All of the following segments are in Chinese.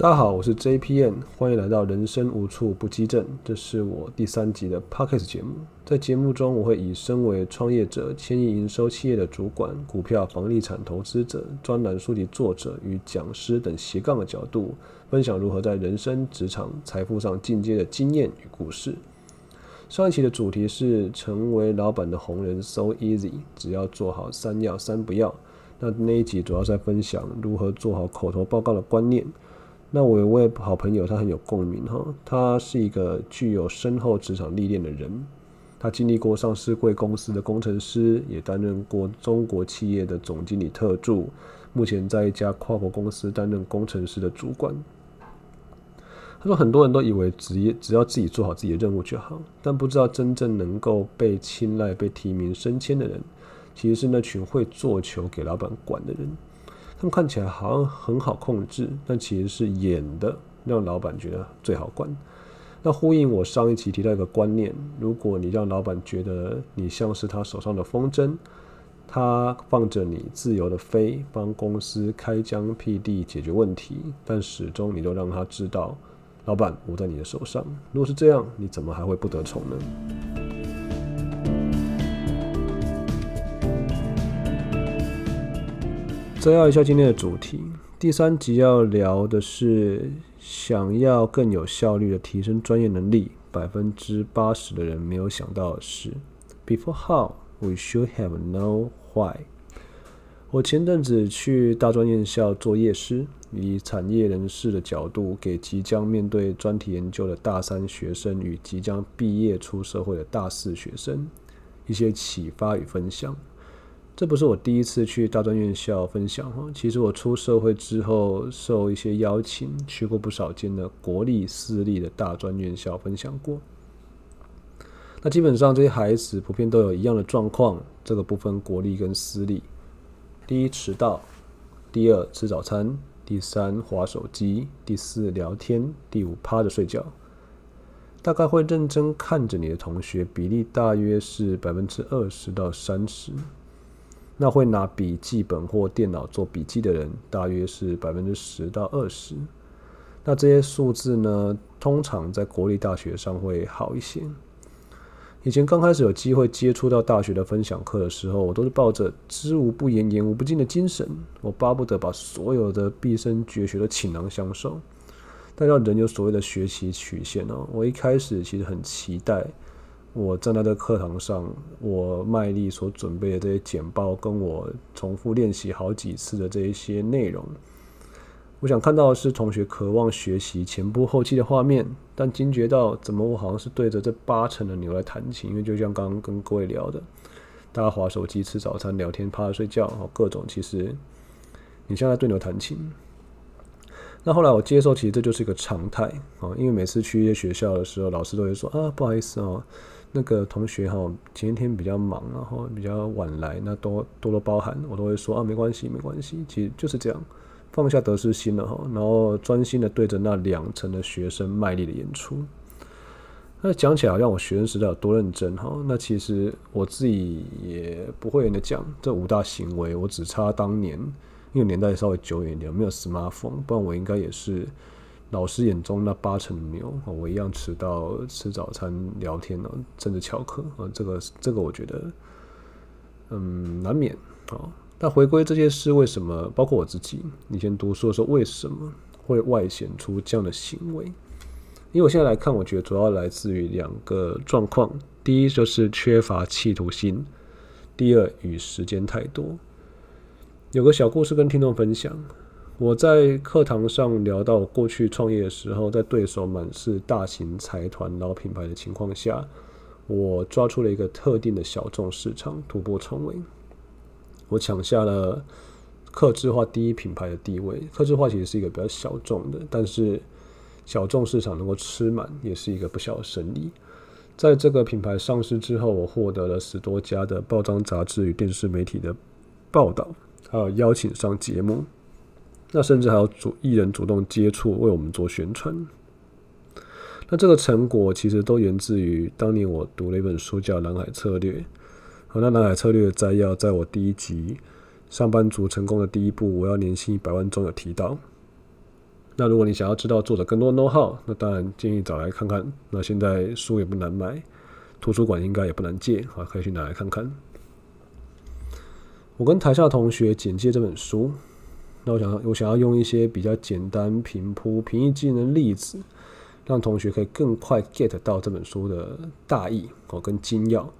大家好，我是 JPN，欢迎来到人生无处不激震。这是我第三集的 Pockets 节目。在节目中，我会以身为创业者、千亿营收企业的主管、股票房地产投资者、专栏书籍作者与讲师等斜杠的角度，分享如何在人生、职场、财富上进阶的经验与故事。上一期的主题是成为老板的红人 So Easy，只要做好三要三不要。那那一集主要在分享如何做好口头报告的观念。那我有位好朋友，他很有共鸣哈。他是一个具有深厚职场历练的人，他经历过上市贵公司的工程师，也担任过中国企业的总经理特助，目前在一家跨国公司担任工程师的主管。他说，很多人都以为职业只要自己做好自己的任务就好，但不知道真正能够被青睐、被提名升迁的人，其实是那群会做球给老板管的人。他们看起来好像很好控制，但其实是演的，让老板觉得最好管。那呼应我上一期提到一个观念：如果你让老板觉得你像是他手上的风筝，他放着你自由的飞，帮公司开疆辟地解决问题，但始终你都让他知道，老板我在你的手上。如果是这样，你怎么还会不得宠呢？摘要一下今天的主题，第三集要聊的是想要更有效率的提升专业能力，百分之八十的人没有想到的是，Before how we should have know why。我前阵子去大专院校做业师，以产业人士的角度，给即将面对专题研究的大三学生与即将毕业出社会的大四学生一些启发与分享。这不是我第一次去大专院校分享哈，其实我出社会之后，受一些邀请，去过不少间的国立、私立的大专院校分享过。那基本上这些孩子普遍都有一样的状况，这个不分国立跟私立。第一，迟到；第二，吃早餐；第三，划手机；第四，聊天；第五，趴着睡觉。大概会认真看着你的同学比例大约是百分之二十到三十。那会拿笔记本或电脑做笔记的人，大约是百分之十到二十。那这些数字呢，通常在国立大学上会好一些。以前刚开始有机会接触到大学的分享课的时候，我都是抱着知无不言，言无不尽的精神，我巴不得把所有的毕生绝学都倾囊相授。但要人有所谓的学习曲线哦，我一开始其实很期待。我站在这课堂上，我卖力所准备的这些简报，跟我重复练习好几次的这一些内容，我想看到的是同学渴望学习前仆后继的画面，但惊觉到怎么我好像是对着这八成的牛来弹琴，因为就像刚刚跟各位聊的，大家划手机、吃早餐、聊天、趴着睡觉，各种其实你现在对牛弹琴。那后来我接受，其实这就是一个常态啊，因为每次去一些学校的时候，老师都会说啊，不好意思哦。那个同学哈，前一天比较忙，然后比较晚来，那多多多包涵，我都会说啊，没关系，没关系，其实就是这样，放下得失心了哈，然后专心的对着那两成的学生卖力的演出。那讲起来好像我学生时代有多认真哈，那其实我自己也不会跟你讲这五大行为，我只差当年，因为年代稍微久远一点，没有 smartphone，不然我应该也是。老师眼中那八成的牛，我一样迟到吃早餐、聊天呢，甚至翘课啊，这个这个我觉得，嗯，难免啊。但回归这些事，为什么？包括我自己以前读书的时候，为什么会外显出这样的行为？因为我现在来看，我觉得主要来自于两个状况：第一就是缺乏企图心；第二与时间太多。有个小故事跟听众分享。我在课堂上聊到过去创业的时候，在对手满是大型财团老品牌的情况下，我抓出了一个特定的小众市场，突破重围。我抢下了客制化第一品牌的地位。客制化其实是一个比较小众的，但是小众市场能够吃满，也是一个不小的生意。在这个品牌上市之后，我获得了十多家的报章杂志与电视媒体的报道，还有邀请上节目。那甚至还有主艺人主动接触，为我们做宣传。那这个成果其实都源自于当年我读了一本书，叫《蓝海策略》。好，那《蓝海策略》的摘要，在我第一集《上班族成功的第一步》，我要年薪一百万中有提到。那如果你想要知道作者更多 know how，那当然建议找来看看。那现在书也不难买，图书馆应该也不难借，啊，可以去拿来看看。我跟台下同学简介这本书，那我想我想要用一些比较简单、平铺、平易近人的例子，让同学可以更快 get 到这本书的大意哦跟精要。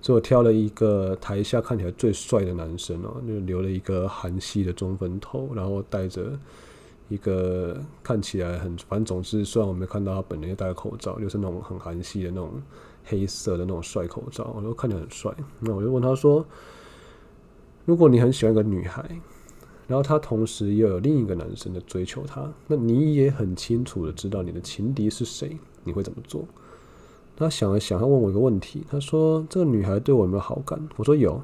所以我挑了一个台下看起来最帅的男生哦，就留了一个韩系的中分头，然后戴着。一个看起来很，反正总之，虽然我没看到他本人也戴个口罩，就是那种很韩系的那种黑色的那种帅口罩，我都看起来很帅。那我就问他说：“如果你很喜欢一个女孩，然后她同时又有另一个男生的追求她，那你也很清楚的知道你的情敌是谁，你会怎么做？”他想了想，他问我一个问题，他说：“这个女孩对我有没有好感？”我说：“有。”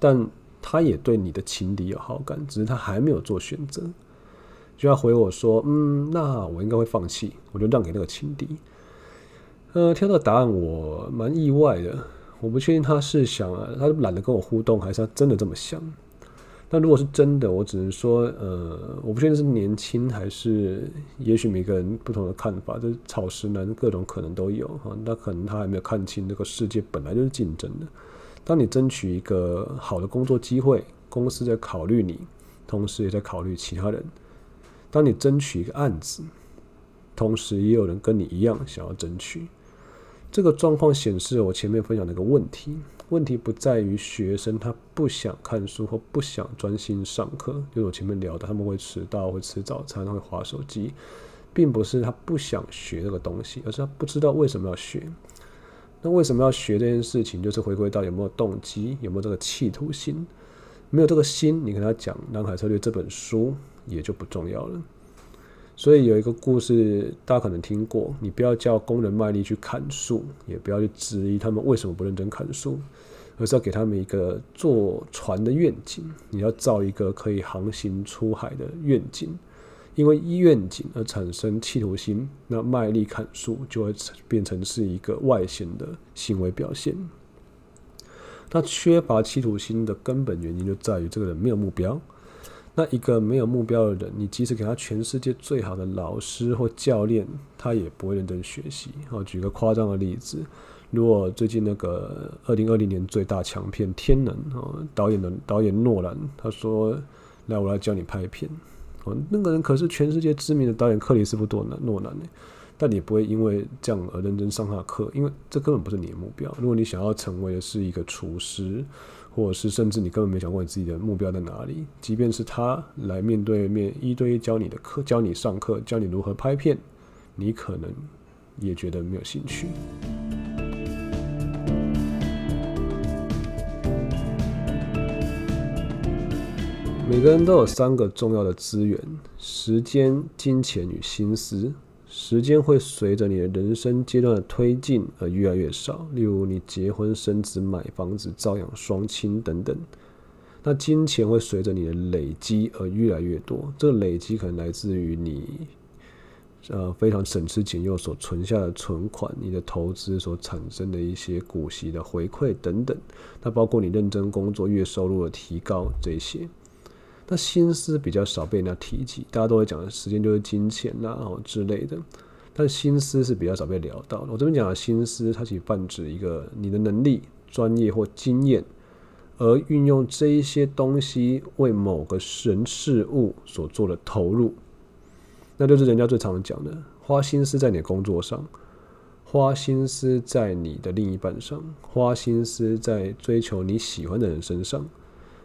但她也对你的情敌有好感，只是她还没有做选择。就要回我说，嗯，那我应该会放弃，我就让给那个情敌。呃，听到答案我蛮意外的，我不确定他是想啊，他懒得跟我互动，还是他真的这么想。但如果是真的，我只能说，呃，我不确定是年轻还是，也许每个人不同的看法，就是草食男各种可能都有哈。那可能他还没有看清这个世界本来就是竞争的。当你争取一个好的工作机会，公司在考虑你，同时也在考虑其他人。当你争取一个案子，同时也有人跟你一样想要争取，这个状况显示我前面分享的一个问题：问题不在于学生他不想看书或不想专心上课，就是我前面聊的，他们会迟到、会吃早餐、会划手机，并不是他不想学这个东西，而是他不知道为什么要学。那为什么要学这件事情？就是回归到有没有动机，有没有这个企图心。没有这个心，你跟他讲《南海策略》这本书。也就不重要了。所以有一个故事，大家可能听过：你不要叫工人卖力去砍树，也不要去质疑他们为什么不认真砍树，而是要给他们一个坐船的愿景。你要造一个可以航行出海的愿景，因为愿景而产生企图心，那卖力砍树就会变成是一个外显的行为表现。那缺乏企图心的根本原因就在于这个人没有目标。那一个没有目标的人，你即使给他全世界最好的老师或教练，他也不会认真学习。好，举个夸张的例子，如果最近那个二零二零年最大强片《天能》哦，导演的导演诺兰，他说：“来，我来教你拍片。”哦，那个人可是全世界知名的导演克里斯夫多·诺兰呢。但你不会因为这样而认真上他的课，因为这根本不是你的目标。如果你想要成为的是一个厨师，或者是甚至你根本没想过你自己的目标在哪里，即便是他来面对面一对一教你的课，教你上课，教你如何拍片，你可能也觉得没有兴趣。每个人都有三个重要的资源：时间、金钱与心思。时间会随着你的人生阶段的推进而越来越少，例如你结婚生子、买房子、照养双亲等等。那金钱会随着你的累积而越来越多，这个累积可能来自于你呃非常省吃俭用所存下的存款，你的投资所产生的一些股息的回馈等等。那包括你认真工作、月收入的提高这些。那心思比较少被人家提及，大家都会讲的时间就是金钱呐、啊，哦之类的。但心思是比较少被聊到。我这边讲的心思，它其实泛指一个你的能力、专业或经验，而运用这一些东西为某个人事物所做的投入，那就是人家最常讲的，花心思在你的工作上，花心思在你的另一半上，花心思在追求你喜欢的人身上，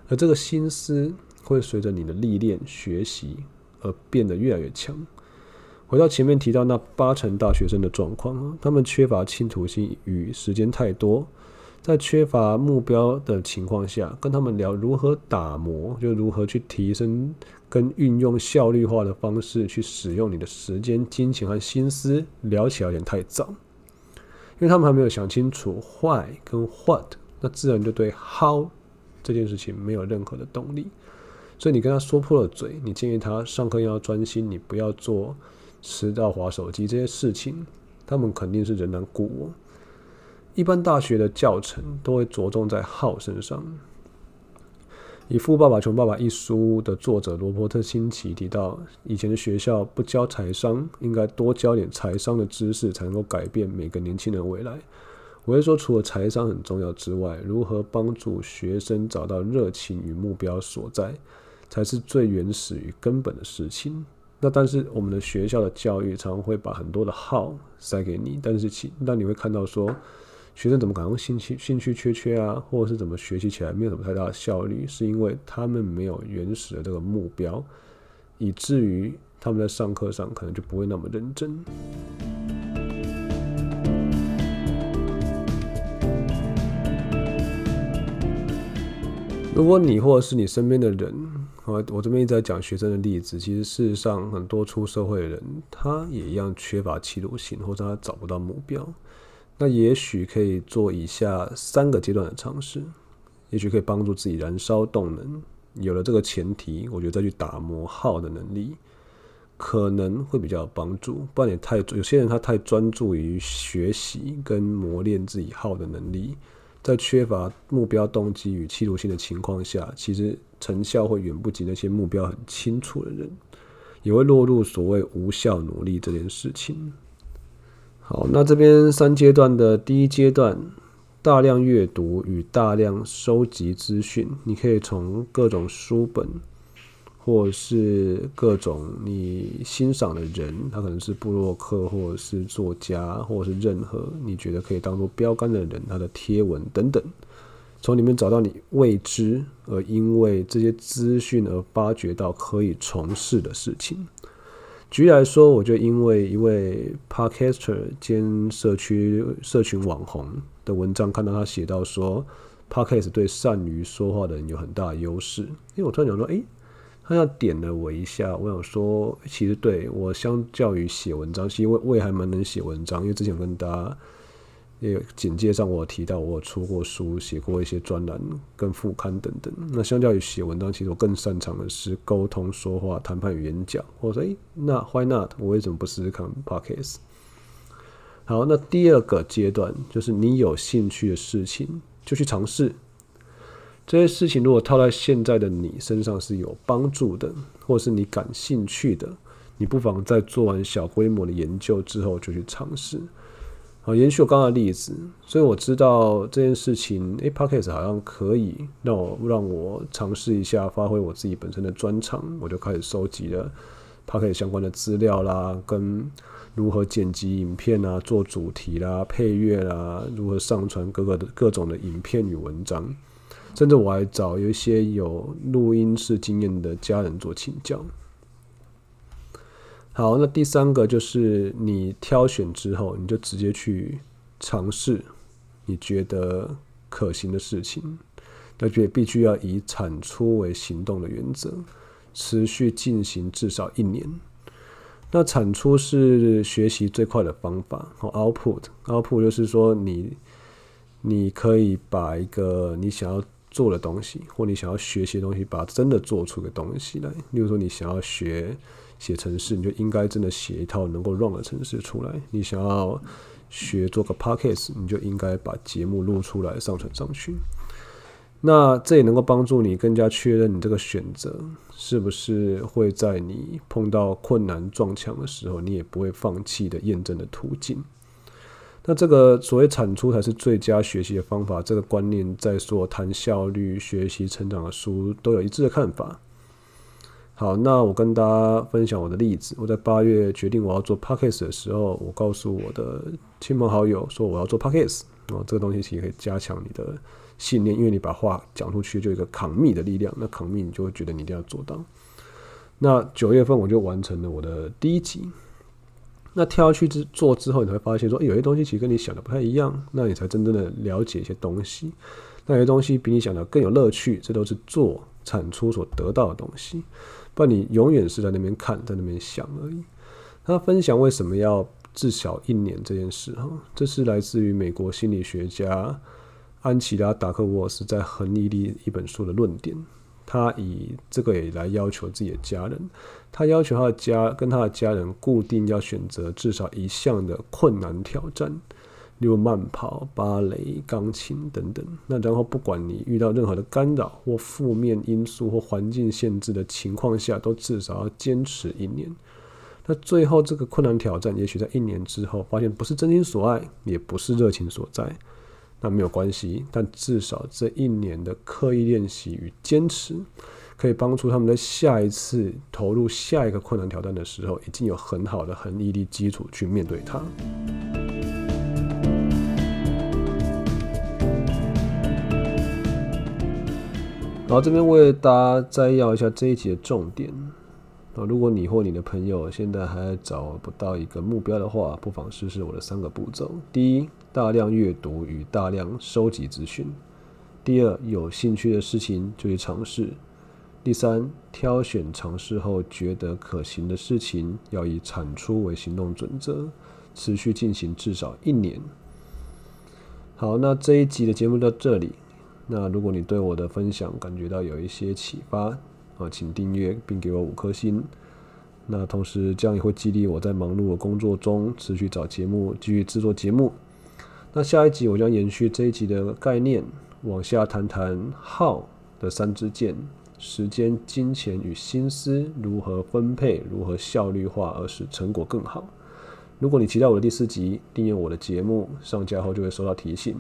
而这个心思。会随着你的历练、学习而变得越来越强。回到前面提到那八成大学生的状况，他们缺乏企图心与时间太多，在缺乏目标的情况下，跟他们聊如何打磨，就如何去提升跟运用效率化的方式去使用你的时间、金钱和心思，聊起来有点太早，因为他们还没有想清楚 why 跟 what，那自然就对 how 这件事情没有任何的动力。所以你跟他说破了嘴，你建议他上课要专心，你不要做迟到、滑手机这些事情，他们肯定是仍然故我。一般大学的教程都会着重在好身上，以《富爸爸穷爸爸》一书的作者罗伯特清崎提到，以前的学校不教财商，应该多教点财商的知识，才能够改变每个年轻人未来。我会说，除了财商很重要之外，如何帮助学生找到热情与目标所在，才是最原始与根本的事情。那但是我们的学校的教育常常会把很多的号塞给你，但是其那你会看到说。学生怎么可能兴趣兴趣缺缺啊，或者是怎么学习起来没有什么太大的效率，是因为他们没有原始的这个目标，以至于他们在上课上可能就不会那么认真。如果你或者是你身边的人，我我这边一直在讲学生的例子，其实事实上很多出社会的人，他也一样缺乏企图心，或者他找不到目标。那也许可以做以下三个阶段的尝试，也许可以帮助自己燃烧动能。有了这个前提，我觉得再去打磨耗的能力，可能会比较有帮助。不然也太有些人他太专注于学习跟磨练自己耗的能力，在缺乏目标动机与企图心的情况下，其实成效会远不及那些目标很清楚的人，也会落入所谓无效努力这件事情。好，那这边三阶段的第一阶段，大量阅读与大量收集资讯，你可以从各种书本，或是各种你欣赏的人，他可能是布洛克，或者是作家，或者是任何你觉得可以当做标杆的人，他的贴文等等，从里面找到你未知而因为这些资讯而发掘到可以从事的事情。举例来说，我就因为一位 podcaster 兼社区社群网红的文章，看到他写到说，podcast 对善于说话的人有很大的优势。因为我突然想说，诶，他要点了我一下，我想说，其实对我相较于写文章，是因为我也还蛮能写文章，因为之前跟大家。也有简介上我提到，我有出过书，写过一些专栏跟副刊等等。那相较于写文章，其实我更擅长的是沟通、说话、谈判与演讲。我说，诶，那 Why not？我为什么不试试看 Podcast？好，那第二个阶段就是你有兴趣的事情就去尝试。这些事情如果套在现在的你身上是有帮助的，或是你感兴趣的，你不妨在做完小规模的研究之后就去尝试。好，延续我刚刚的例子，所以我知道这件事情，诶，Podcast 好像可以让我让我尝试一下，发挥我自己本身的专长，我就开始收集了 Podcast 相关的资料啦，跟如何剪辑影片啊，做主题啦、配乐啦，如何上传各个的各种的影片与文章，甚至我还找有一些有录音室经验的家人做请教。好，那第三个就是你挑选之后，你就直接去尝试你觉得可行的事情，那就必须要以产出为行动的原则，持续进行至少一年。那产出是学习最快的方法。好，output，output 就是说你你可以把一个你想要做的东西，或你想要学习的东西，把真的做出个东西来。例如说，你想要学。写程式，你就应该真的写一套能够 run 的程式出来。你想要学做个 podcast，你就应该把节目录出来上传上去。那这也能够帮助你更加确认你这个选择是不是会在你碰到困难撞墙的时候，你也不会放弃的验证的途径。那这个所谓产出才是最佳学习的方法，这个观念在说谈效率、学习、成长的书都有一致的看法。好，那我跟大家分享我的例子。我在八月决定我要做 Podcast 的时候，我告诉我的亲朋好友说我要做 Podcast。哦，这个东西其实可以加强你的信念，因为你把话讲出去就有一个 commit 的力量。那 commit 你就会觉得你一定要做到。那九月份我就完成了我的第一集。那跳下去之做之后，你会发现说，有些东西其实跟你想的不太一样，那你才真正的了解一些东西。那有些东西比你想的更有乐趣，这都是做产出所得到的东西。不然你永远是在那边看，在那边想而已。他分享为什么要至少一年这件事哈，这是来自于美国心理学家安琪拉·达克沃斯在《恒毅力》一本书的论点。他以这个也来要求自己的家人，他要求他的家跟他的家人固定要选择至少一项的困难挑战，例如慢跑、芭蕾、钢琴等等。那然后不管你遇到任何的干扰或负面因素或环境限制的情况下，都至少要坚持一年。那最后这个困难挑战，也许在一年之后发现不是真心所爱，也不是热情所在，那没有关系。但至少这一年的刻意练习与坚持，可以帮助他们在下一次投入下一个困难挑战的时候，已经有很好的恒毅力基础去面对它。好，这边为大家摘要一下这一集的重点。那如果你或你的朋友现在还找不到一个目标的话，不妨试试我的三个步骤：第一，大量阅读与大量收集资讯；第二，有兴趣的事情就去尝试；第三，挑选尝试后觉得可行的事情，要以产出为行动准则，持续进行至少一年。好，那这一集的节目到这里。那如果你对我的分享感觉到有一些启发，啊，请订阅并给我五颗星。那同时，这样也会激励我在忙碌的工作中持续找节目，继续制作节目。那下一集我将延续这一集的概念，往下谈谈号的三支箭：时间、金钱与心思如何分配，如何效率化而使成果更好。如果你期待我的第四集，订阅我的节目，上架后就会收到提醒。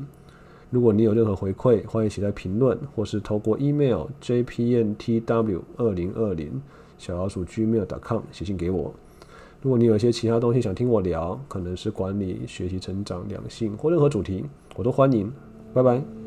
如果你有任何回馈，欢迎写在评论，或是透过 email jpntw 二零二零小老鼠 gmail.com 写信给我。如果你有一些其他东西想听我聊，可能是管理、学习、成长、两性或任何主题，我都欢迎。拜拜。